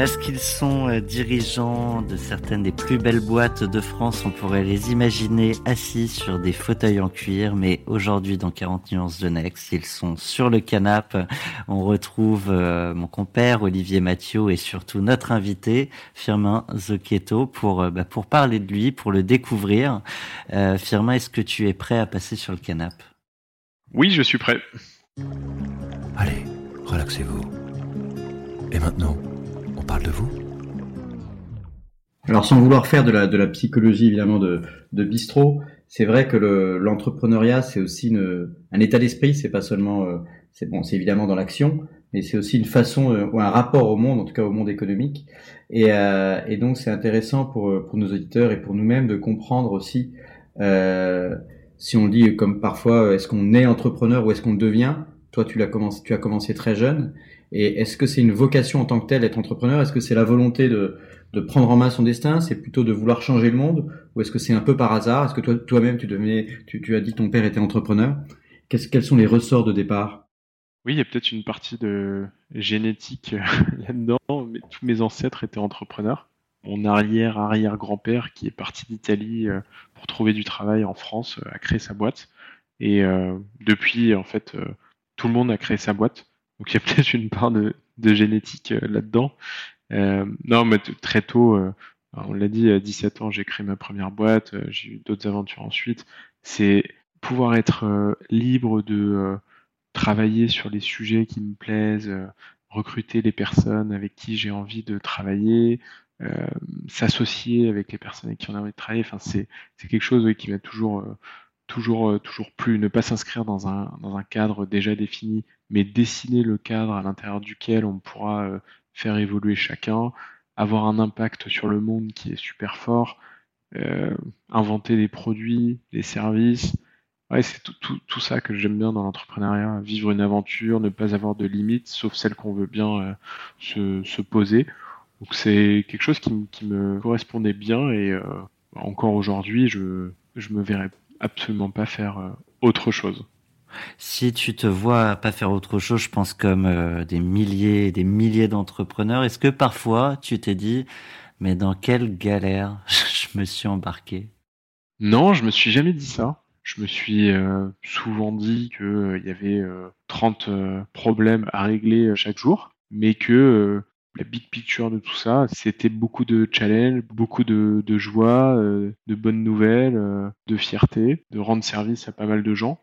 Parce qu'ils sont euh, dirigeants de certaines des plus belles boîtes de France, on pourrait les imaginer assis sur des fauteuils en cuir, mais aujourd'hui dans 40 nuances de Next, ils sont sur le canapé. On retrouve euh, mon compère Olivier Mathieu et surtout notre invité Firmin Zocchetto pour euh, bah, pour parler de lui, pour le découvrir. Firmin, est-ce que tu es prêt à passer sur le canapé? Oui, je suis prêt. Allez, relaxez-vous. Et maintenant de vous Alors sans vouloir faire de la, psychologie évidemment de, bistrot, c'est vrai que l'entrepreneuriat c'est aussi un état d'esprit, c'est pas seulement euh, c'est bon, c'est évidemment dans l'action, mais c'est aussi une façon euh, ou un rapport au monde, en tout cas au monde économique. Et, euh, donc c'est intéressant pour nos auditeurs et pour nous-mêmes de comprendre aussi si on dit comme parfois est-ce qu'on est entrepreneur ou est-ce qu'on devient? Toi tu commencé, tu as commencé très jeune et est-ce que c'est une vocation en tant que telle d'être entrepreneur? Est-ce que c'est la volonté de, de prendre en main son destin? C'est plutôt de vouloir changer le monde? Ou est-ce que c'est un peu par hasard? Est-ce que toi, toi-même, tu, tu, as dit ton père était entrepreneur? Quels sont les ressorts de départ? Oui, il y a peut-être une partie de génétique euh, là-dedans, mais tous mes ancêtres étaient entrepreneurs. Mon arrière-arrière-grand-père, qui est parti d'Italie euh, pour trouver du travail en France, euh, a créé sa boîte. Et depuis, en fait, tout le monde a créé sa boîte. Donc il y a peut-être une part de, génétique euh, là-dedans. Euh, non, mais très tôt, euh, on l'a dit, à 17 ans, j'ai créé ma première boîte, j'ai eu d'autres aventures ensuite. C'est pouvoir être libre de travailler sur les sujets qui me plaisent, recruter les personnes avec qui j'ai envie de travailler, s'associer avec les personnes avec qui on a envie de travailler. Enfin, c'est quelque chose qui m'a toujours, euh, toujours plus, ne pas s'inscrire dans un, cadre déjà défini, mais dessiner le cadre à l'intérieur duquel on pourra euh, faire évoluer chacun, avoir un impact sur le monde qui est super fort, euh, inventer des produits, des services. Ouais, c'est tout, ça que j'aime bien dans l'entrepreneuriat, vivre une aventure, ne pas avoir de limites, sauf celles qu'on veut bien se, se, poser. Donc c'est quelque chose qui, qui, me correspondait bien et encore aujourd'hui, je, je me verrais absolument pas faire euh, autre chose. Si tu te vois pas faire autre chose, je pense comme euh, des milliers et des milliers d'entrepreneurs, est-ce que parfois tu t'es dit, mais dans quelle galère je me suis embarqué? Non, je me suis jamais dit ça. Je me suis euh, souvent dit qu'il y avait 30 problèmes à régler chaque jour, mais que la big picture de tout ça, c'était beaucoup de challenges, beaucoup de, joie, euh, de bonnes nouvelles, euh, de fierté, de rendre service à pas mal de gens,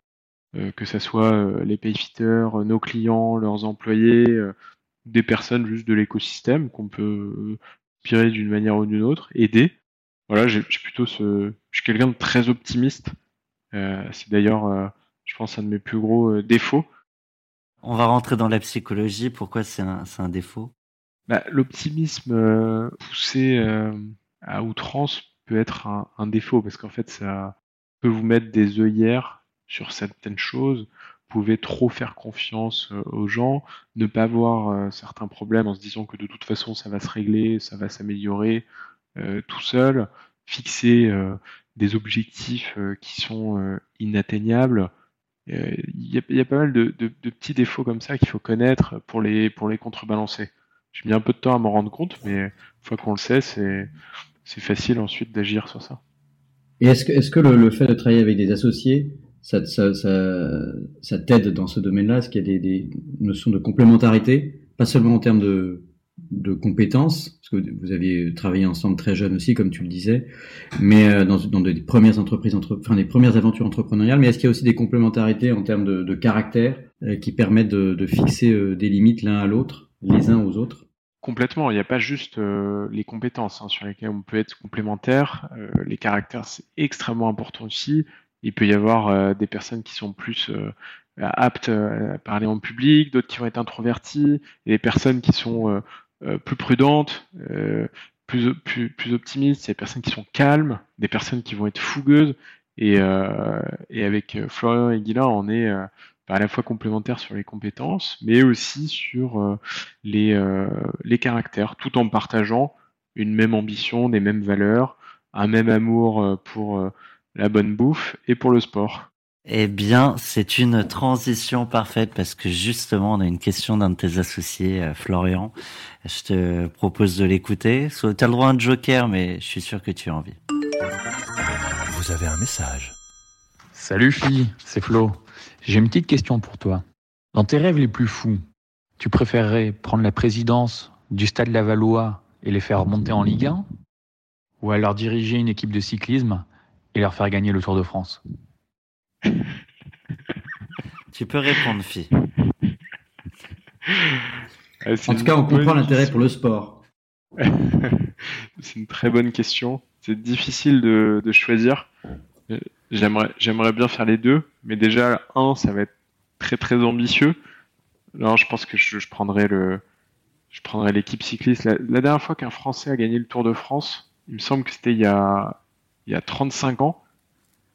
euh, que ce soit les payfitters, nos clients, leurs employés, des personnes juste de l'écosystème qu'on peut inspirer d'une manière ou d'une autre, aider. Voilà, j'ai plutôt ce, je suis quelqu'un de très optimiste. C'est d'ailleurs, je pense, un de mes plus gros défauts. On va rentrer dans la psychologie. Pourquoi c'est un défaut? Bah, L'optimisme euh, poussé euh, à outrance peut être un, défaut parce qu'en fait, ça peut vous mettre des œillères sur certaines choses. Vous pouvez trop faire confiance euh, aux gens, ne pas voir certains problèmes en se disant que de toute façon ça va se régler, ça va s'améliorer tout seul, fixer des objectifs qui sont inatteignables. Il y, a pas mal de, de, de petits défauts comme ça qu'il faut connaître pour les, pour les contrebalancer. J'ai mis un peu de temps à m'en rendre compte, mais une fois qu'on le sait, c'est, facile ensuite d'agir sur ça. Et est-ce que, est-ce que le, fait de travailler avec des associés, ça, t'aide dans ce domaine-là? Est-ce qu'il y a des, notions de complémentarité? Pas seulement en termes de, compétences, parce que vous aviez travaillé ensemble très jeune aussi, comme tu le disais, mais euh, dans, des premières entreprises, entre, enfin des premières aventures entrepreneuriales. Mais est-ce qu'il y a aussi des complémentarités en termes de, caractère euh, qui permettent de, de fixer euh, des limites l'un à l'autre les uns aux autres? Complètement, il n'y a pas juste euh, les compétences hein, sur lesquelles on peut être complémentaire. Euh, les caractères, c'est extrêmement important aussi. Il peut y avoir euh, des personnes qui sont plus aptes à parler en public, d'autres qui vont être introverties, des personnes qui sont plus prudentes, plus, optimistes, des personnes qui sont calmes, des personnes qui vont être fougueuses. Et, et avec Florian et Guilain, on est à la fois complémentaire sur les compétences, mais aussi sur euh, les, euh, les caractères, tout en partageant une même ambition, des mêmes valeurs, un même amour pour la bonne bouffe et pour le sport. Eh bien, c'est une transition parfaite parce que justement, on a une question d'un de tes associés, euh, Florian. Je te propose de l'écouter. Tu as le droit à un joker, mais je suis sûr que tu as envie. Vous avez un message. Salut fille, c'est Flo. J'ai une petite question pour toi. Dans tes rêves les plus fous, tu préférerais prendre la présidence du Stade Lavallois et les faire monter en Ligue 1 Ou alors diriger une équipe de cyclisme et leur faire gagner le Tour de France? Tu peux répondre, fille. Ah, en tout cas, on comprend l'intérêt pour le sport. c'est une très bonne question. C'est difficile de, choisir. J'aimerais, j'aimerais bien faire les deux, mais déjà, un, ça va être très très ambitieux. Alors, je pense que je, prendrais le, je prendrais l'équipe cycliste. La, dernière fois qu'un Français a gagné le Tour de France, il me semble que c'était il y a, il y a 35 ans.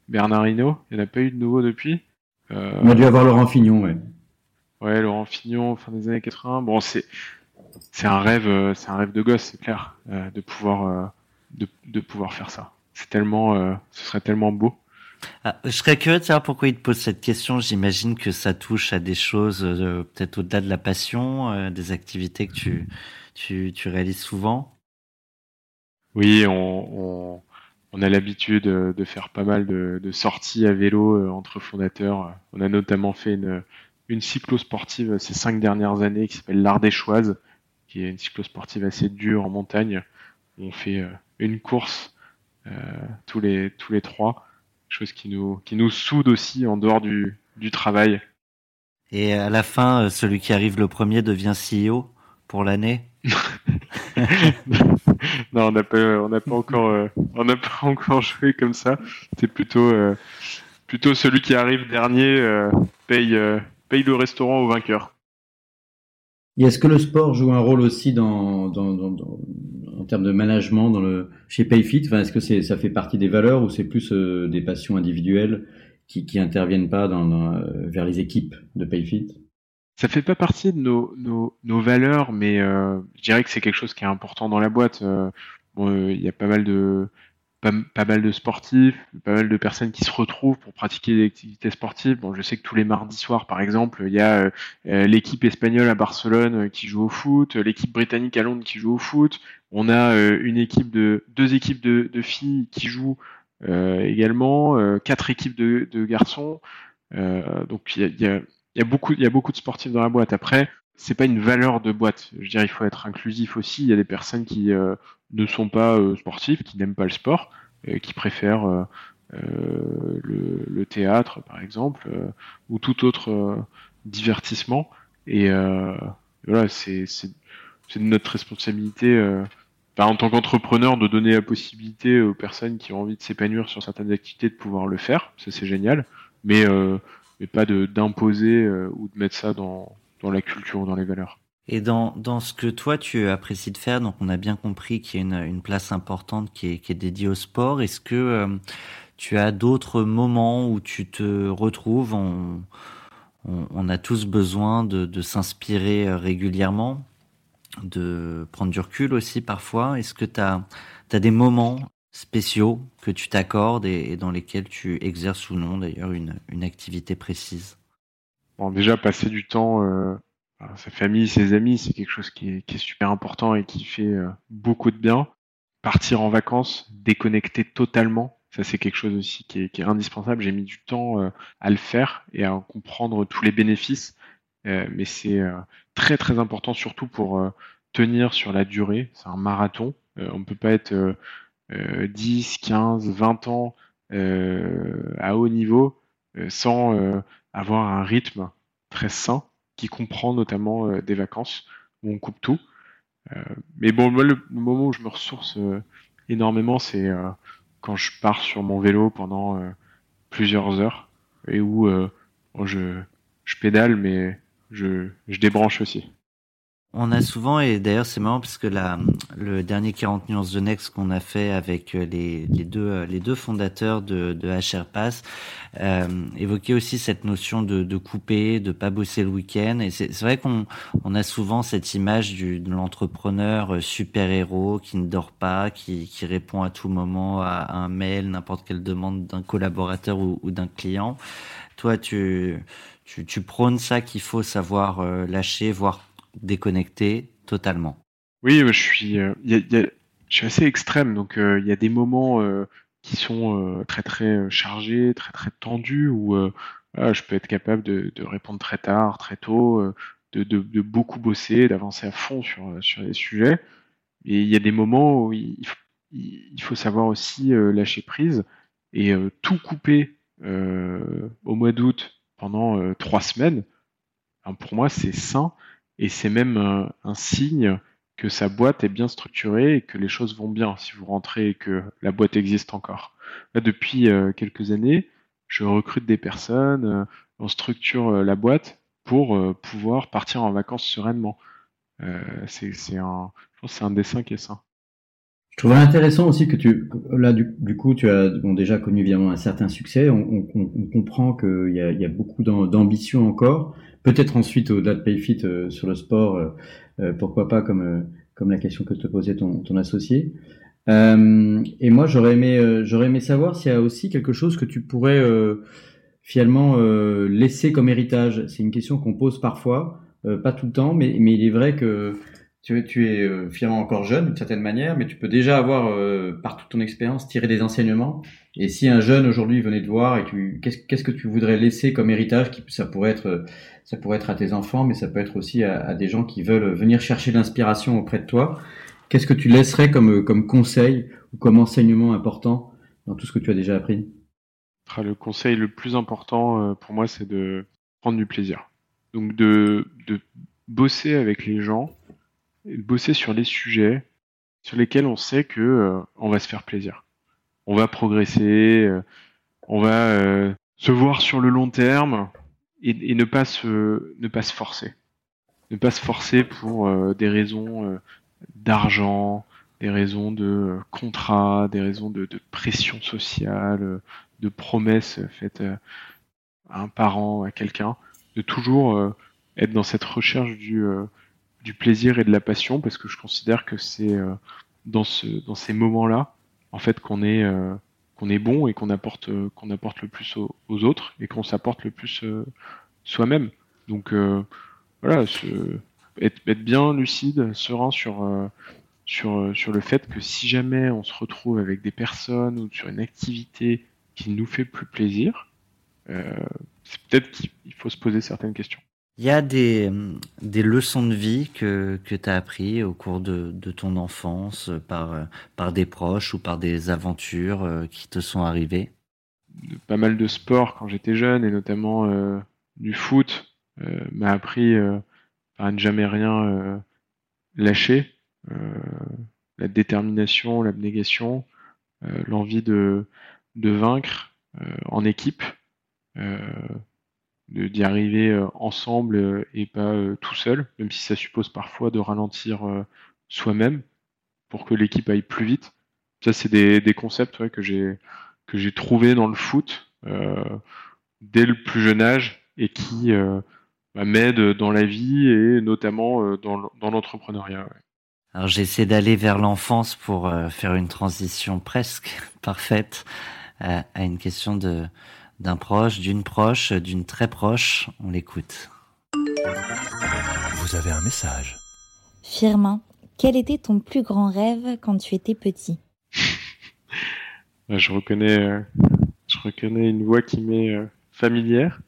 Bernard Hinault, il n'y en a pas eu de nouveau depuis. Euh... On a dû avoir Laurent Fignon, ouais. Ouais, Laurent Fignon, fin des années 80. Bon, c'est c'est un rêve, euh, c'est un rêve de gosse, c'est clair, euh, de pouvoir euh, de, de, pouvoir faire ça. C'est tellement, ce serait tellement beau. Ah, je serais curieux de savoir pourquoi il te pose cette question. J'imagine que ça touche à des choses peut-être au-delà de la passion, des activités que tu, tu, tu réalises souvent. Oui, on, on a l'habitude euh, de faire pas mal de, sorties à vélo euh, entre fondateurs. On a notamment fait une, une cyclo-sportive ces cinq dernières années qui s'appelle l'Ardéchoise, qui est une cyclo-sportive assez dure en montagne. On fait euh, une course tous les tous les trois, chose qui nous qui nous soude aussi en dehors du, du travail. Et à la fin, celui qui arrive le premier devient CEO pour l'année. non, on n'a pas, on n'a pas encore, euh, on n'a pas encore joué comme ça. C'est plutôt, euh, plutôt celui qui arrive dernier euh, paye, paye le restaurant au vainqueur. Est-ce que le sport joue un rôle aussi en termes de management chez Payfit? Enfin, Est-ce que ça fait partie des valeurs ou c'est plus des passions individuelles qui, qui interviennent pas dans, vers les équipes de Payfit? Ça fait pas partie de nos, valeurs, mais euh, je dirais que c'est quelque chose qui est important dans la boîte. Euh, il y a pas mal de pas, mal de sportifs, pas mal de personnes qui se retrouvent pour pratiquer des activités sportives. Bon, je sais que tous les mardis soirs, par exemple, il y a euh, l'équipe espagnole à Barcelone qui joue au foot, l'équipe britannique à Londres qui joue au foot. On a une équipe de deux équipes de, filles qui jouent également, quatre équipes de, garçons. donc il y a, beaucoup, de sportifs dans la boîte. Après, c'est pas une valeur de boîte. Je veux dire, il faut être inclusif aussi. Il y a des personnes qui euh, ne sont pas euh, sportives, qui n'aiment pas le sport, euh, qui préfèrent le, le, théâtre, par exemple, ou tout autre divertissement. Et voilà, c'est notre responsabilité. en tant qu'entrepreneur, de donner la possibilité aux personnes qui ont envie de s'épanouir sur certaines activités de pouvoir le faire, ça c'est génial. Mais mais pas d'imposer euh, ou de mettre ça dans la culture ou dans les valeurs. Et dans, dans ce que toi tu apprécies de faire, donc on a bien compris qu'il y a une, place importante qui est, qui est dédiée au sport. Est-ce que euh, tu as d'autres moments où tu te retrouves? On, a tous besoin de, de s'inspirer euh, régulièrement, de prendre du recul aussi parfois. Est-ce que tu as, as, des moments spéciaux que tu t'accordes et, dans lesquels tu exerces ou non d'ailleurs une, une, activité précise? Bon, déjà passer du temps, euh, sa famille, ses amis, c'est quelque chose qui est, super important et qui fait euh, beaucoup de bien. Partir en vacances, déconnecter totalement, ça c'est quelque chose aussi qui est, qui est indispensable. J'ai mis du temps euh, à le faire et à comprendre tous les bénéfices, euh, mais c'est très très important surtout pour tenir sur la durée. C'est un marathon. on ne peut pas être 10, 15, 20 ans à haut niveau sans avoir un rythme très sain qui comprend notamment des vacances où on coupe tout. mais bon, le, moment où je me ressource énormément, c'est quand je pars sur mon vélo pendant plusieurs heures et où je, je pédale, mais je, je débranche aussi. On a souvent, et d'ailleurs c'est marrant parce que la, le dernier 40 nuances de Next qu'on a fait avec euh, les, les, deux, euh, les deux fondateurs de, de HR Pass euh, évoquait aussi cette notion de, de couper, de pas bosser le week-end. Et c'est vrai qu'on on a souvent cette image du, de l'entrepreneur euh, super-héros qui ne dort pas, qui, qui répond à tout moment à un mail, n'importe quelle demande d'un collaborateur ou, d'un client. Toi, tu, tu, tu prônes ça qu'il faut savoir lâcher, voire déconnecté totalement. Oui, je suis, euh, je suis assez extrême, donc euh, il y a des moments euh, qui sont très très chargés, très très tendus, où je peux être capable de, répondre très tard, très tôt, de, beaucoup bosser, d'avancer à fond sur, les sujets. Et il y a des moments où il faut, il faut savoir aussi lâcher prise et tout couper au mois d'août pendant trois semaines. pour moi, c'est sain et c'est même un, un, signe que sa boîte est bien structurée et que les choses vont bien si vous rentrez et que la boîte existe encore. Là, depuis euh, quelques années, je recrute des personnes, euh, on structure euh, la boîte pour euh, pouvoir partir en vacances sereinement. Euh, c'est un, un dessin qui est sain. Je trouve intéressant aussi que tu, là, du, coup, tu as déjà connu évidemment un certain succès. On, comprend qu'il y y a beaucoup d'ambition encore. Peut-être ensuite au-delà de Payfit euh, sur le sport, euh, euh, pourquoi pas comme euh, comme la question que te posait ton, ton associé. et moi, j'aurais aimé j'aurais aimé savoir s'il y a aussi quelque chose que tu pourrais finalement laisser comme héritage. C'est une question qu'on pose parfois, pas tout le temps, mais mais il est vrai que tu, tu es euh, finalement encore jeune d'une certaine manière, mais tu peux déjà avoir, euh, par toute ton expérience, tiré des enseignements. Et si un jeune aujourd'hui venait te voir et tu, qu'est-ce, que tu voudrais laisser comme héritage Ça pourrait être, ça pourrait être à tes enfants, mais ça peut être aussi à, des gens qui veulent venir chercher l'inspiration auprès de toi. Qu'est-ce que tu laisserais comme, conseil ou comme enseignement important dans tout ce que tu as déjà appris? Ah, Le conseil le plus important euh, pour moi, c'est de prendre du plaisir. Donc de, de bosser avec les gens bosser sur les sujets sur lesquels on sait que euh, on va se faire plaisir. On va progresser, euh, on va euh, se voir sur le long terme et, et, ne pas se ne pas se forcer. Ne pas se forcer pour des raisons d'argent, des raisons de contrat, des raisons de, de pression sociale, de promesses faites à un parent, à quelqu'un, de toujours être dans cette recherche du du plaisir et de la passion parce que je considère que c'est euh, dans ce dans ces moments-là en fait qu'on est euh, qu'on est bon et qu'on apporte euh, qu'on apporte le plus aux, autres et qu'on s'apporte le plus soi-même. Donc voilà, ce, être, être, bien lucide, serein sur sur sur le fait que si jamais on se retrouve avec des personnes ou sur une activité qui nous fait plus plaisir, c'est peut-être qu'il faut se poser certaines questions. Il y a des, des leçons de vie que, que tu as appris au cours de, de ton enfance par, par des proches ou par des aventures euh, qui te sont arrivées? Pas mal de sport quand j'étais jeune et notamment euh, du foot euh, m'a appris euh, à ne jamais rien euh, lâcher. la détermination, l'abnégation, l'envie de, de vaincre en équipe d'y arriver euh, ensemble euh, et pas euh, tout seul, même si ça suppose parfois de ralentir soi-même pour que l'équipe aille plus vite. Ça, c'est des, concepts que j'ai que j'ai trouvé dans le foot dès le plus jeune âge et qui euh, bah, m'aident dans la vie et notamment dans, l'entrepreneuriat. Alors j'essaie d'aller vers l'enfance pour faire une transition presque parfaite à une question de d'un proche, d'une proche, d'une très proche. On l'écoute. Vous avez un message. Firmin, quel était ton plus grand rêve quand tu étais petit? Je reconnais, euh, je reconnais une voix qui m'est euh, familière.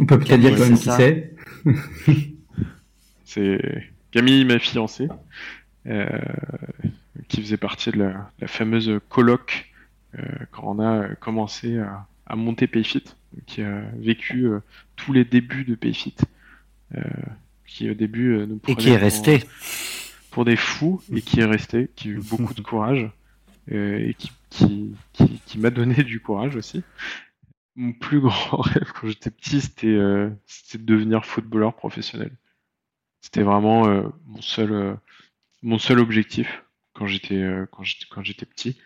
On peut peut-être dire quand même qui c'est. c'est Camille, ma fiancée, euh, qui faisait partie de la, la fameuse colloque euh, quand on a commencé à, à monter Payfit, qui a vécu euh, tous les débuts de Payfit, euh, qui au début euh, nous et qui est resté pour, pour, des fous et qui est resté, qui a eu beaucoup de courage et qui, qui, qui, qui m'a donné du courage aussi. Mon plus grand rêve quand j'étais petit, c'était de devenir footballeur professionnel. C'était vraiment mon seul mon seul objectif quand j'étais quand j'étais quand j'étais petit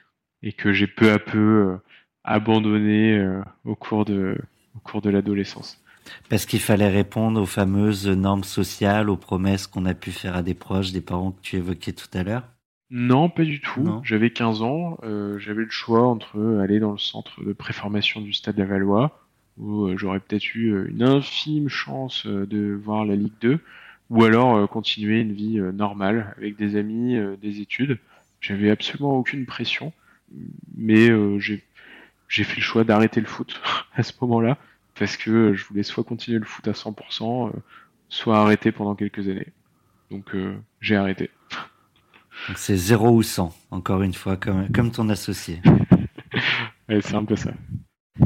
et que j'ai peu à peu abandonné au cours de au cours de l'adolescence. Parce qu'il fallait répondre aux fameuses normes sociales, aux promesses qu'on a pu faire à des proches, des parents que tu évoquais tout à l'heure? Non, pas du tout. J'avais 15 ans, euh, j'avais le choix entre aller dans le centre de préformation du Stade Lavallois, où euh, j'aurais peut-être eu euh, une infime chance de voir la Ligue 2, ou alors continuer une vie normale avec des amis, des études. J'avais absolument aucune pression, mais j'ai fait le choix d'arrêter le foot à ce moment-là parce que je voulais soit continuer le foot à 100%, euh, soit arrêter pendant quelques années. Donc euh, j'ai arrêté. Donc c'est 0 ou 100, encore une fois, comme, comme ton associé. c'est un peu ça.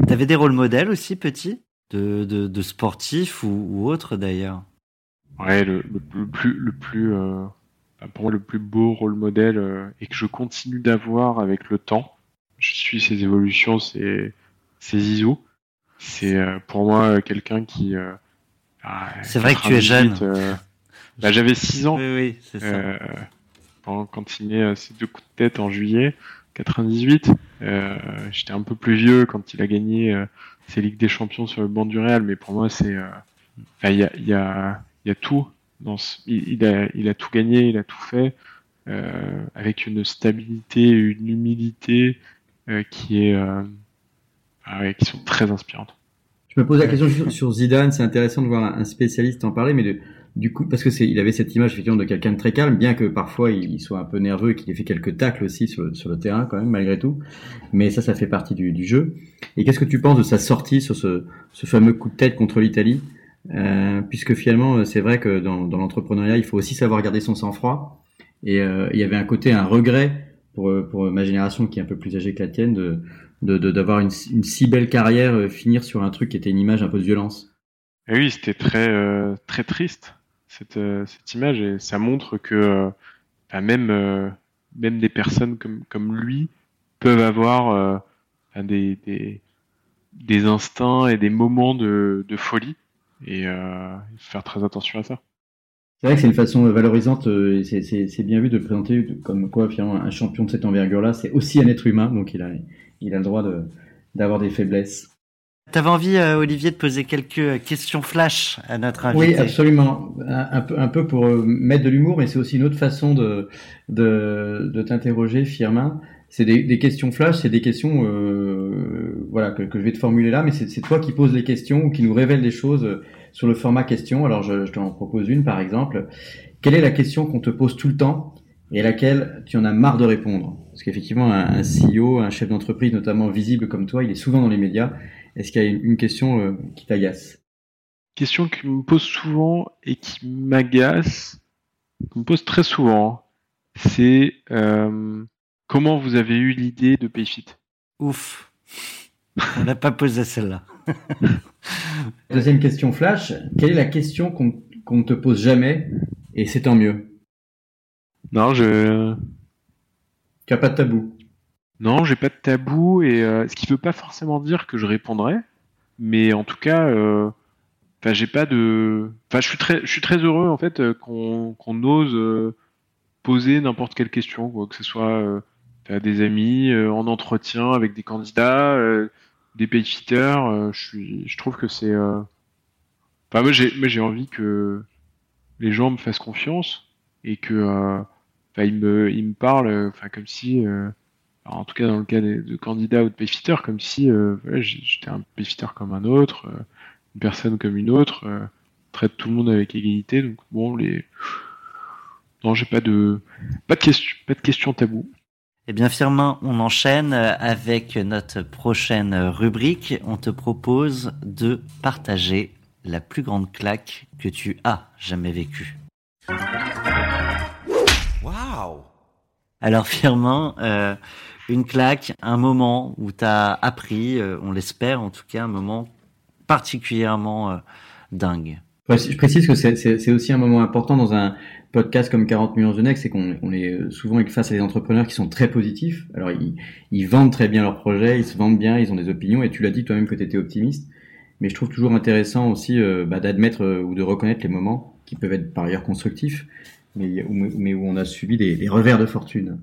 T'avais des rôles modèles aussi, petit de, de, de sportifs ou, ou autres d'ailleurs? Ouais, le, le, plus, le plus euh, pour moi, le plus beau rôle modèle et que je continue d'avoir avec le temps, je suis ses évolutions, c'est Zizou. C'est euh, pour moi quelqu'un qui. Euh, c'est vrai que tu es jeune. Euh, bah, J'avais 6 ans. Oui, oui, c'est ça. quand il met ses deux coups de tête en juillet 98. J'étais un peu plus vieux quand il a gagné ses Ligues des Champions sur le banc du Real, mais pour moi, c'est. Il y, a, y, a, y a tout. Dans il, a, il a tout gagné, il a tout fait. avec une stabilité, une humilité qui est ah qui sont très inspirantes. Je me pose la question sur, Zidane, c'est intéressant de voir un spécialiste en parler, mais du coup, parce que c'est, il avait cette image effectivement de quelqu'un de très calme, bien que parfois il, soit un peu nerveux et qu'il ait fait quelques tacles aussi sur le, sur le terrain quand même, malgré tout. Mais ça, ça fait partie du, du jeu. Et qu'est-ce que tu penses de sa sortie sur ce, ce fameux coup de tête contre l'Italie? Euh, Puisque finalement, c'est vrai que dans, dans l'entrepreneuriat, il faut aussi savoir garder son sang-froid. Et euh, il y avait un côté, un regret pour, pour ma génération qui est un peu plus âgée que la tienne, de, d'avoir une, si belle carrière, euh, finir sur un truc qui était une image un peu de violence. Oui, c'était très euh, très triste cette, euh, cette image et ça montre que bah, même même des personnes comme comme lui peuvent avoir bah, des, des, des instincts et des moments de, de folie et faire très attention à ça. C'est vrai que c'est une façon valorisante, et c'est bien vu de présenter comme quoi finalement un champion de cette envergure-là, c'est aussi un être humain, donc il a, il a le droit d'avoir des faiblesses. T'avais envie, euh, Olivier, de poser quelques questions flash à notre invité? Oui, absolument. Un, peu, un peu pour euh, mettre de l'humour, mais c'est aussi une autre façon de, de, de t'interroger, Firmin. C'est des, des, questions flash, c'est des questions euh, voilà que, que, je vais te formuler là, mais c'est toi qui poses les questions ou qui nous révèlent des choses sur le format question. Alors je, je t'en propose une, par exemple. Quelle est la question qu'on te pose tout le temps et à laquelle tu en as marre de répondre? Parce qu'effectivement, un, CEO, un chef d'entreprise, notamment visible comme toi, il est souvent dans les médias. Est-ce qu'il y a une question euh, qui t'agace? Question qui me pose souvent et qui m'agace, qui me pose très souvent, c'est euh, comment vous avez eu l'idée de Payfit Ouf On n'a pas posé celle-là. Deuxième question flash, quelle est la question qu'on ne te pose jamais et c'est tant mieux? Non, je. Tu as pas de tabou? Non, j'ai pas de tabou et euh, ce qui veut pas forcément dire que je répondrai, mais en tout cas, euh, enfin, j'ai pas de. Enfin, je suis très, je suis très heureux en fait euh, qu'on qu'on ose poser n'importe quelle question, quoi, que ce soit à des amis, en entretien avec des candidats, des payfitters. je suis, je trouve que c'est. Enfin, moi, j'ai, moi, j'ai envie que les gens me fassent confiance et que Enfin, il me, il me parle, euh, enfin, comme si, euh, en tout cas dans le cas de, candidats ou de payfitter, comme si euh, voilà, j'étais un payfitter comme un autre, une personne comme une autre, traite tout le monde avec égalité. Donc bon, les, non, j'ai pas de, pas de question, pas de question tabou. Eh bien, Firmin, on enchaîne avec notre prochaine rubrique. On te propose de partager la plus grande claque que tu as jamais vécue. Alors Firmin, euh, une claque, un moment où tu as appris, euh, on l'espère en tout cas, un moment particulièrement euh, dingue. Je précise que c'est aussi un moment important dans un podcast comme 40 millions de next, c'est qu'on est souvent face à des entrepreneurs qui sont très positifs. Alors ils, vendent très bien leurs projets, ils se vendent bien, ils ont des opinions, et tu l'as dit toi-même que tu étais optimiste. Mais je trouve toujours intéressant aussi bah, d'admettre ou de reconnaître les moments qui peuvent être par ailleurs constructifs, mais, où on a subi des, revers de fortune.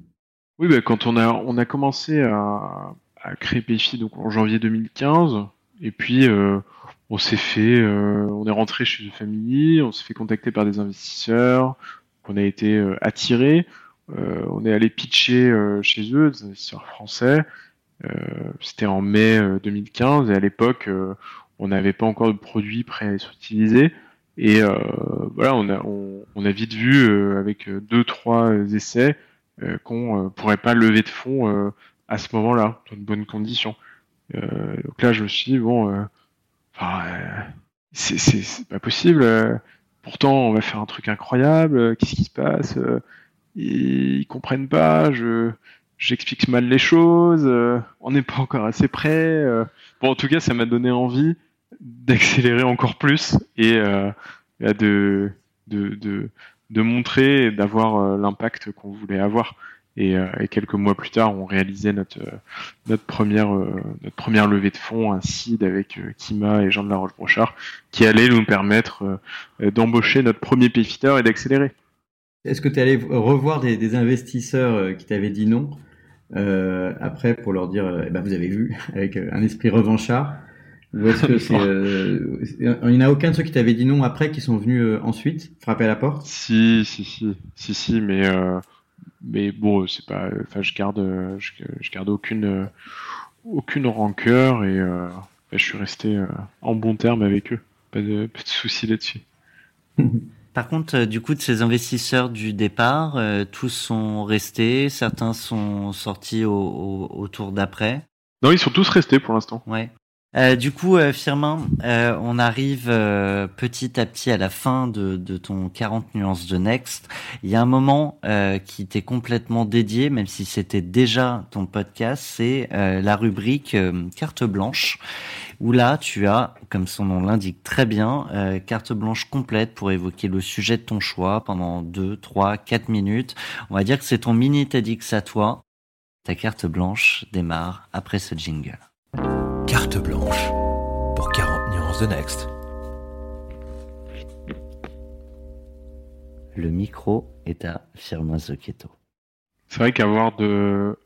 Oui, bah, quand on a, on a commencé à, créer PFI donc en janvier 2015, et puis euh, on s'est fait, euh, on est rentré chez une famille, on s'est fait contacter par des investisseurs, on a été euh, attiré, on est allé pitcher chez eux, des investisseurs français. C'était en mai 2015 et à l'époque on n'avait pas encore de produit prêt à être utilisé. Et voilà, on a, on, a vite vu avec deux trois essais qu'on pourrait pas lever de fonds à ce moment-là, dans de bonnes conditions. Euh, donc là, je me suis dit, bon, euh, euh, c'est pas possible. pourtant, on va faire un truc incroyable. Qu'est-ce qui se passe ils, comprennent pas. Je j'explique mal les choses. on n'est pas encore assez près. bon, en tout cas, ça m'a donné envie d'accélérer encore plus et de, de, de, de montrer d'avoir l'impact qu'on voulait avoir. Euh, et, quelques mois plus tard, on réalisait notre euh, notre première euh, notre première levée de fonds, un seed avec Kima et Jean de la Roche-Brochard, qui allait nous permettre d'embaucher notre premier payfitter et d'accélérer. Est-ce que tu es allé revoir des, investisseurs qui t'avaient dit non après pour leur dire, eh ben, vous avez vu, avec un esprit revanchard? Ou est-ce que c'est il n'y en a aucun de ceux qui t'avaient dit non après qui sont venus ensuite frapper à la porte? Si si si si si mais mais bon, c'est pas. Enfin, je garde, je, garde aucune, aucune rancœur et euh, je suis resté euh, en bon terme avec eux. Pas de, pas de souci là-dessus. Par contre, euh, du coup, de ces investisseurs du départ, tous sont restés, certains sont sortis au, au, au tour d'après. Non, ils sont tous restés pour l'instant. Ouais. Euh, du coup, euh, Firmin, euh, on arrive petit à petit à la fin de, ton 40 nuances de Next. Il y a un moment qui t'est complètement dédié, même si c'était déjà ton podcast, c'est la rubrique carte blanche, où là, tu as, comme son nom l'indique très bien, carte blanche complète pour évoquer le sujet de ton choix pendant 2, 3, 4 minutes. On va dire que c'est ton mini TEDx à toi. Ta carte blanche démarre après ce jingle. Carte blanche pour 40 nuances de Next. Le micro est à Firmin Zocchetto. C'est vrai qu'avoir de,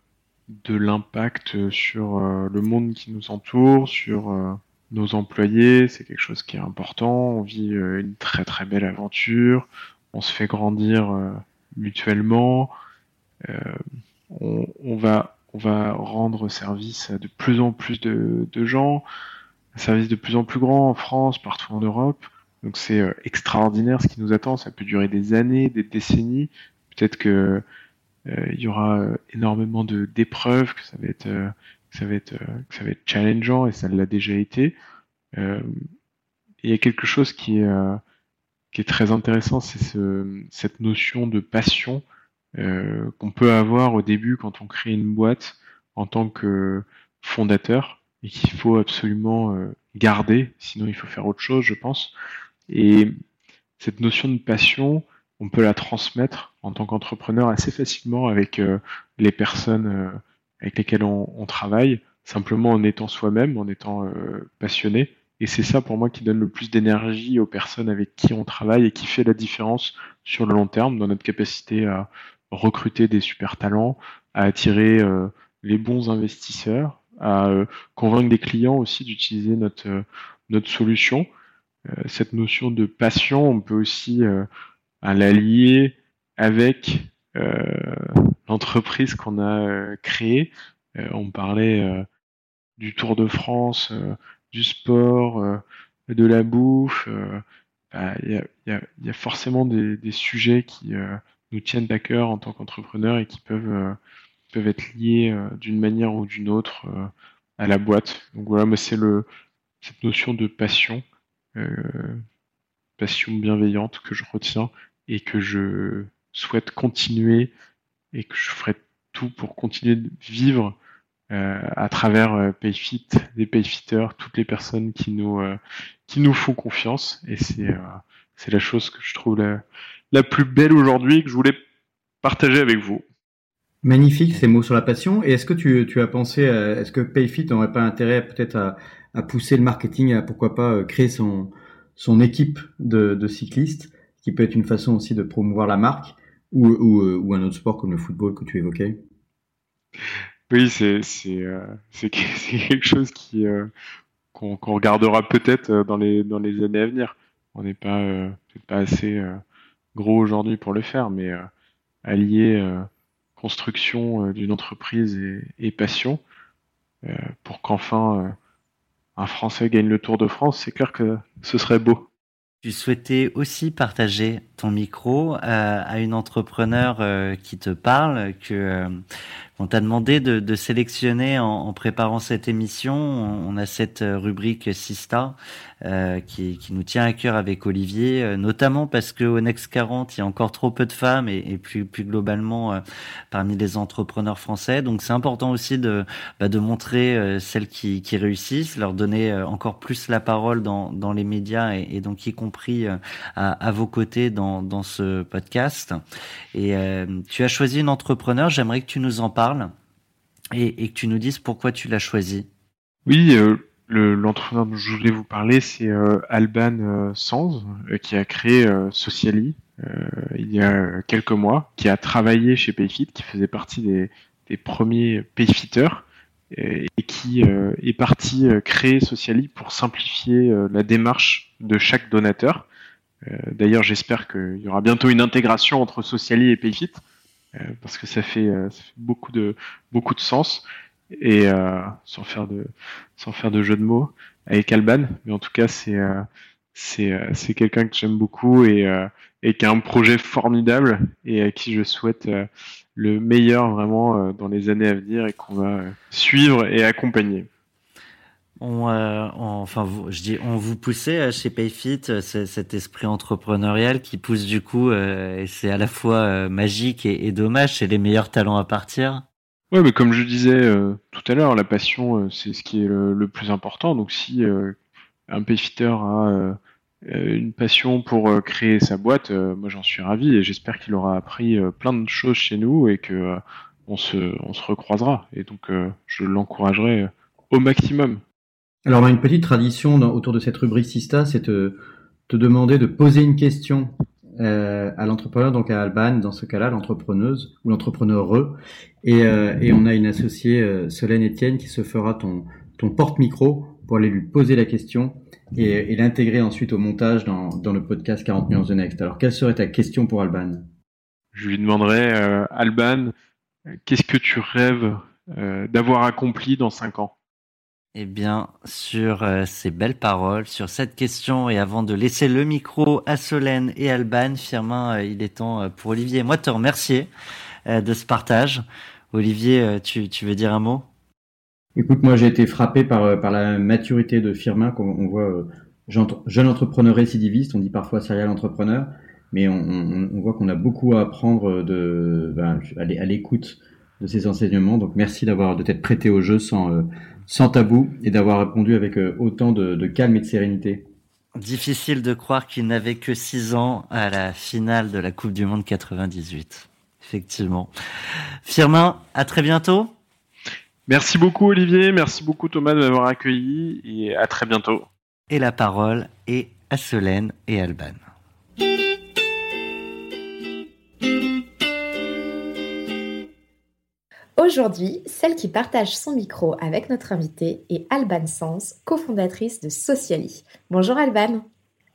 de l'impact sur euh, le monde qui nous entoure, sur euh, nos employés, c'est quelque chose qui est important. On vit euh, une très très belle aventure, on se fait grandir mutuellement, on, on, va on va rendre service à de plus en plus de, gens, un service de plus en plus grand en France, partout en Europe. Donc c'est euh, extraordinaire ce qui nous attend. Ça peut durer des années, des décennies. Peut-être que euh, il y aura euh, énormément de d'épreuves, que ça va être, ça va être, que ça va être challengeant et ça l'a déjà été. il y a quelque chose qui est qui est très intéressant, c'est ce, cette notion de passion euh, qu'on peut avoir au début quand on crée une boîte en tant que fondateur et qu'il faut absolument euh, garder, sinon il faut faire autre chose, je pense. Et cette notion de passion, on peut la transmettre en tant qu'entrepreneur assez facilement avec euh, les personnes avec lesquelles on, on, travaille, simplement en étant soi-même, en étant passionné. Et c'est ça pour moi qui donne le plus d'énergie aux personnes avec qui on travaille et qui fait la différence sur le long terme dans notre capacité à recruter des super talents, à attirer euh, les bons investisseurs, à euh, convaincre des clients aussi d'utiliser notre, euh, notre solution. cette notion de passion, on peut aussi l'allier avec l'entreprise qu'on a créée. on parlait du Tour de France, du sport, de la bouffe. Bah, il y, a, forcément des sujets qui, nous tiennent à cœur en tant qu'entrepreneurs et qui peuvent, euh, peuvent être liés euh, d'une manière ou d'une autre euh, à la boîte. Donc voilà, moi c'est cette notion de passion, passion bienveillante que je retiens et que je souhaite continuer et que je ferai tout pour continuer de vivre à travers Payfit, les Payfitters, toutes les personnes qui nous qui nous font confiance et c'est c'est la chose que je trouve la, la plus belle aujourd'hui que je voulais partager avec vous. Magnifique ces mots sur la passion. Et est-ce que tu, tu as pensé, est-ce que Payfit n'aurait pas intérêt peut-être à, à, pousser le marketing, à pourquoi pas euh, créer son, son équipe de, de cyclistes qui peut être une façon aussi de promouvoir la marque ou, ou, ou un autre sport comme le football que tu évoquais? Oui, c'est euh, c'est quelque chose qui euh, qu'on regardera peut-être euh, dans les dans les années à venir. On n'est pas euh, pas assez euh, gros aujourd'hui pour le faire, mais euh, allier construction d'une entreprise et, passion pour qu'enfin un Français gagne le Tour de France, c'est clair que ce serait beau. Tu souhaitais aussi partager ton micro à une entrepreneur qui te parle, que on t'a demandé de, de sélectionner en, en, préparant cette émission. On, a cette rubrique Sista euh, qui, qui, nous tient à cœur avec Olivier, euh, notamment parce que au Next 40, il y a encore trop peu de femmes et, et plus, plus globalement euh, parmi les entrepreneurs français. Donc c'est important aussi de, bah, de montrer celles qui, qui, réussissent, leur donner encore plus la parole dans, dans les médias et, et donc y compris à, à, vos côtés dans, dans ce podcast. Et tu as choisi une entrepreneur, j'aimerais que tu nous en parles et, que tu nous dises pourquoi tu l'as choisi. Oui, euh, l'entrepreneur dont je voulais vous parler, c'est euh, Alban euh, Sanz, qui a créé Sociali il y a quelques mois, qui a travaillé chez Payfit, qui faisait partie des, premiers Payfitters, et, qui est parti créer Sociali pour simplifier la démarche de chaque donateur. D'ailleurs, j'espère qu'il y aura bientôt une intégration entre Sociali et Payfit parce que ça fait, euh, ça fait, beaucoup de beaucoup de sens et euh, sans faire de sans faire de jeu de mots avec Alban, mais en tout cas c'est c'est c'est quelqu'un que j'aime beaucoup et et qui a un projet formidable et à qui je souhaite le meilleur vraiment dans les années à venir et qu'on va suivre et accompagner. On, euh, on, enfin, vous, je dis, on vous poussait chez Payfit cet esprit entrepreneurial qui pousse du coup, euh, et c'est à la fois euh, magique et, dommage, c'est les meilleurs talents à partir. Ouais, mais comme je disais euh, tout à l'heure, la passion, c'est ce qui est le, le, plus important. Donc, si un Payfitter a une passion pour créer sa boîte, moi j'en suis ravi et j'espère qu'il aura appris plein de choses chez nous et que on se, on se recroisera. Et donc, je l'encouragerai au maximum. Alors, on a une petite tradition autour de cette rubrique Sista, c'est te, te, demander de poser une question euh, à l'entrepreneur, donc à Alban, dans ce cas-là, l'entrepreneuse ou l'entrepreneureux. Et, euh, et, on a une associée, euh, Solène Etienne, qui se fera ton, ton porte-micro pour aller lui poser la question et, l'intégrer ensuite au montage dans, le podcast 40 nuances de Next. Alors, quelle serait ta question pour Alban? Je lui demanderais, Alban, qu'est-ce que tu rêves d'avoir accompli dans 5 ans? Eh bien, sur euh, ces belles paroles, sur cette question, et avant de laisser le micro à Solène et Alban, Firmin, euh, il est temps euh, pour Olivier moi te remercier de ce partage. Olivier, tu, veux dire un mot? Écoute, moi j'ai été frappé par, la maturité de Firmin, qu'on on voit jeune entrepreneur récidiviste, on dit parfois serial entrepreneur, mais on, voit qu'on a beaucoup à apprendre de, ben, à l'écoute de ces enseignements. Donc merci d'avoir de t'être prêté au jeu sans sans tabou et d'avoir répondu avec autant de, de, calme et de sérénité. Difficile de croire qu'il n'avait que 6 ans à la finale de la Coupe du Monde 98. Effectivement. Firmin, à très bientôt. Merci beaucoup Olivier, merci beaucoup Thomas de m'avoir accueilli et à très bientôt. Et la parole est à Solène et Alban. Aujourd'hui, celle qui partage son micro avec notre invitée est Alban Sens, cofondatrice de Sociali. Bonjour Alban.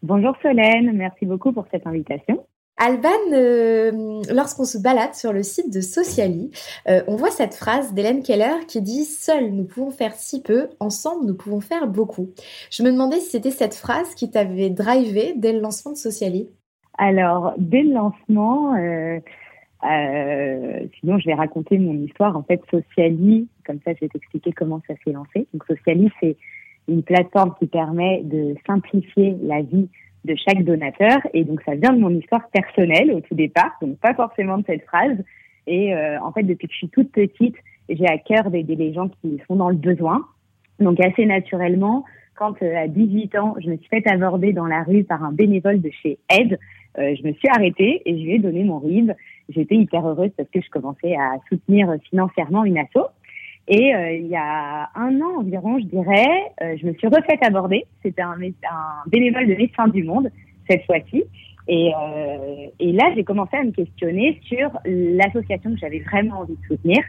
Bonjour Solène, merci beaucoup pour cette invitation. Alban, euh, lorsqu'on se balade sur le site de Sociali, euh, on voit cette phrase d'Hélène Keller qui dit ⁇ Seuls nous pouvons faire si peu, ensemble nous pouvons faire beaucoup ⁇ Je me demandais si c'était cette phrase qui t'avait drivé dès le lancement de Sociali. Alors, dès le lancement... Euh euh, sinon, je vais raconter mon histoire. En fait, Sociali, comme ça, je vais t'expliquer comment ça s'est lancé. Donc, Sociali, c'est une plateforme qui permet de simplifier la vie de chaque donateur. Et donc, ça vient de mon histoire personnelle au tout départ, donc pas forcément de cette phrase. Et euh, en fait, depuis que je suis toute petite, j'ai à cœur d'aider les gens qui sont dans le besoin. Donc, assez naturellement, quand euh, à 18 ans, je me suis fait aborder dans la rue par un bénévole de chez Aide, euh, je me suis arrêtée et je lui ai donné mon RIB. J'étais hyper heureuse parce que je commençais à soutenir financièrement une asso. Et euh, il y a un an environ, je dirais, euh, je me suis refaite aborder. C'était un, un, bénévole de Médecins du Monde cette fois-ci. Et, euh, et là, j'ai commencé à me questionner sur l'association que j'avais vraiment envie de soutenir.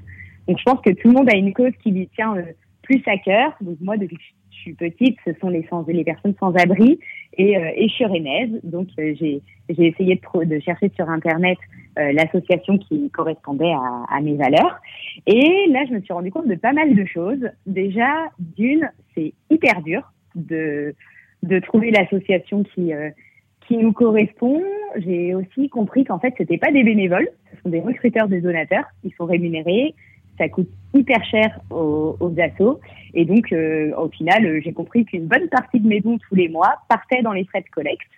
Donc, je pense que tout le monde a une cause qui lui tient euh, plus à cœur. Donc, moi, depuis suis petite, ce sont les, sans, les personnes sans abri. Et, euh, et je suis rennaise. Donc, euh, j'ai essayé de, de, chercher sur Internet euh, l'association qui correspondait à, mes valeurs. Et là, je me suis rendu compte de pas mal de choses. Déjà, d'une, c'est hyper dur de, de trouver l'association qui qui nous correspond. J'ai aussi compris qu'en fait, c'était pas des bénévoles, ce sont des recruteurs, des donateurs qui sont rémunérés. Ça coûte hyper cher aux, aux assos. Et donc, euh, au final, euh, j'ai compris qu'une bonne partie de mes dons tous les mois partaient dans les frais de collecte.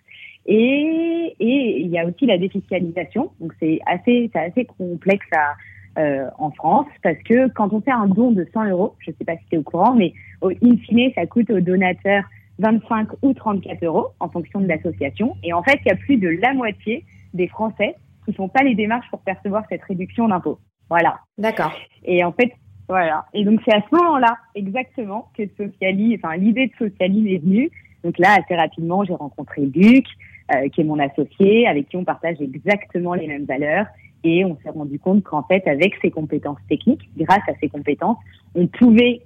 Et, et il y a aussi la défiscalisation. Donc, c'est assez, c'est assez complexe à, euh, en France parce que quand on fait un don de 100 euros, je ne sais pas si tu es au courant, mais au in fine, ça coûte aux donateurs 25 ou 34 euros en fonction de l'association. Et en fait, il y a plus de la moitié des Français qui font pas les démarches pour percevoir cette réduction d'impôt. Voilà. D'accord. Et en fait, voilà. Et donc, c'est à ce moment-là, exactement, que Sociali, enfin, l'idée de Sociali est venue. Donc là, assez rapidement, j'ai rencontré Luc, euh, qui est mon associé, avec qui on partage exactement les mêmes valeurs. Et on s'est rendu compte qu'en fait, avec ses compétences techniques, grâce à ses compétences, on pouvait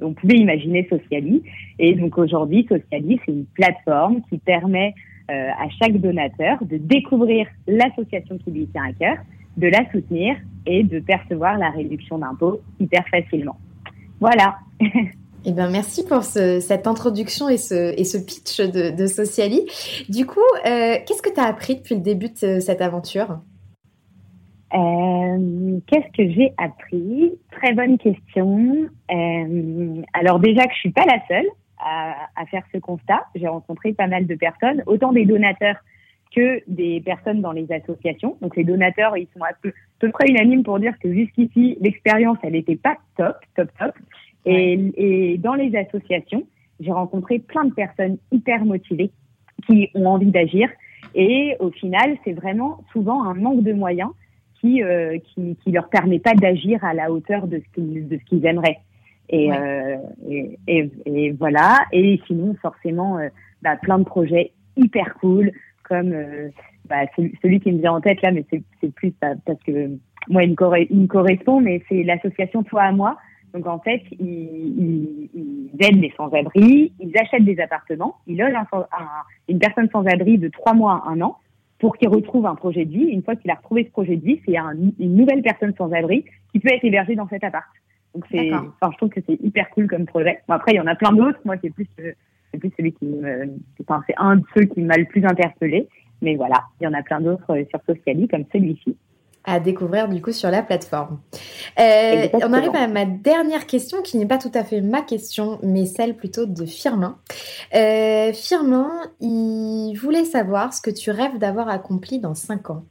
on pouvait imaginer Sociali. Et donc aujourd'hui, Sociali, c'est une plateforme qui permet euh, à chaque donateur de découvrir l'association qui lui tient à cœur, de la soutenir et de percevoir la réduction d'impôts hyper facilement. Voilà. Eh ben, merci pour ce, cette introduction et ce, et ce pitch de, de Sociali. Du coup, euh, qu'est-ce que tu as appris depuis le début de cette aventure? Euh, Qu'est-ce que j'ai appris? Très bonne question. Euh, alors déjà que je suis pas la seule à, à faire ce constat. J'ai rencontré pas mal de personnes, autant des donateurs que des personnes dans les associations. Donc les donateurs, ils sont à peu, peu près unanimes pour dire que jusqu'ici, l'expérience, elle n'était pas top, top, top. Et, et dans les associations, j'ai rencontré plein de personnes hyper motivées qui ont envie d'agir. Et au final, c'est vraiment souvent un manque de moyens qui, euh, qui, qui leur permet pas d'agir à la hauteur de ce qu'ils, de ce qu'ils aimeraient. Et, ouais. euh, et, et, et, voilà. Et sinon, forcément, euh, bah, plein de projets hyper cool, comme euh, bah, celui, celui, qui me vient en tête là, mais c'est, plus bah, parce que moi, il me, corre- il me correspond, mais c'est l'association Toi à moi. Donc en fait, ils, ils, ils aident les sans-abri, ils achètent des appartements, ils logent un, un, une personne sans-abri de trois mois à un an pour qu'il retrouve un projet de vie. Une fois qu'il a retrouvé ce projet de vie, c'est un, une nouvelle personne sans-abri qui peut être hébergée dans cet appart. Donc c'est, enfin, je trouve que c'est hyper cool comme projet. Bon, après, il y en a plein d'autres. Moi, c'est plus, euh, c'est plus celui qui me, enfin, c'est un de ceux qui m'a le plus interpellé. Mais voilà, il y en a plein d'autres euh, sur Sociali comme celui-ci à découvrir du coup sur la plateforme. Euh, on arrive à ma dernière question qui n'est pas tout à fait ma question, mais celle plutôt de Firmin. Euh, Firmin, il voulait savoir ce que tu rêves d'avoir accompli dans cinq ans.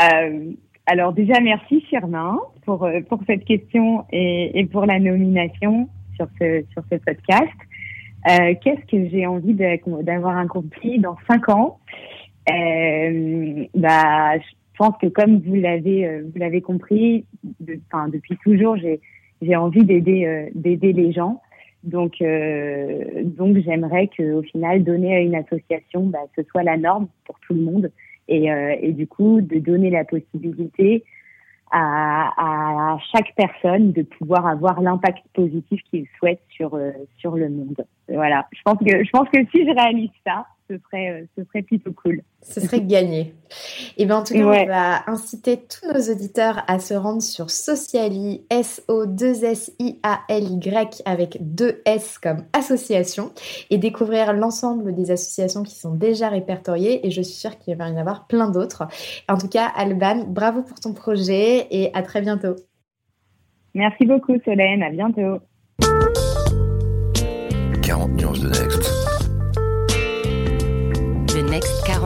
Euh, alors déjà, merci Firmin pour, pour cette question et, et pour la nomination sur ce, sur ce podcast. Euh, qu'est-ce que j'ai envie d'avoir accompli dans cinq ans? Euh, bah, je pense que comme vous l'avez euh, vous l'avez compris, de, depuis toujours, j'ai j'ai envie d'aider euh, d'aider les gens. Donc euh, donc j'aimerais que au final donner à une association, bah, ce soit la norme pour tout le monde et et du coup de donner la possibilité à, à chaque personne de pouvoir avoir l'impact positif qu'il souhaite sur euh, sur le monde. Voilà, je pense que je pense que si je réalise ça, ce serait, euh, ce serait plutôt cool. Ce serait gagné. Et bien, en tout cas, ouais. on va inciter tous nos auditeurs à se rendre sur Sociali, S-O-2-S-I-A-L-Y, avec deux S comme association, et découvrir l'ensemble des associations qui sont déjà répertoriées. Et je suis sûre qu'il va y en avoir plein d'autres. En tout cas, Alban, bravo pour ton projet et à très bientôt. Merci beaucoup, Solène. À bientôt.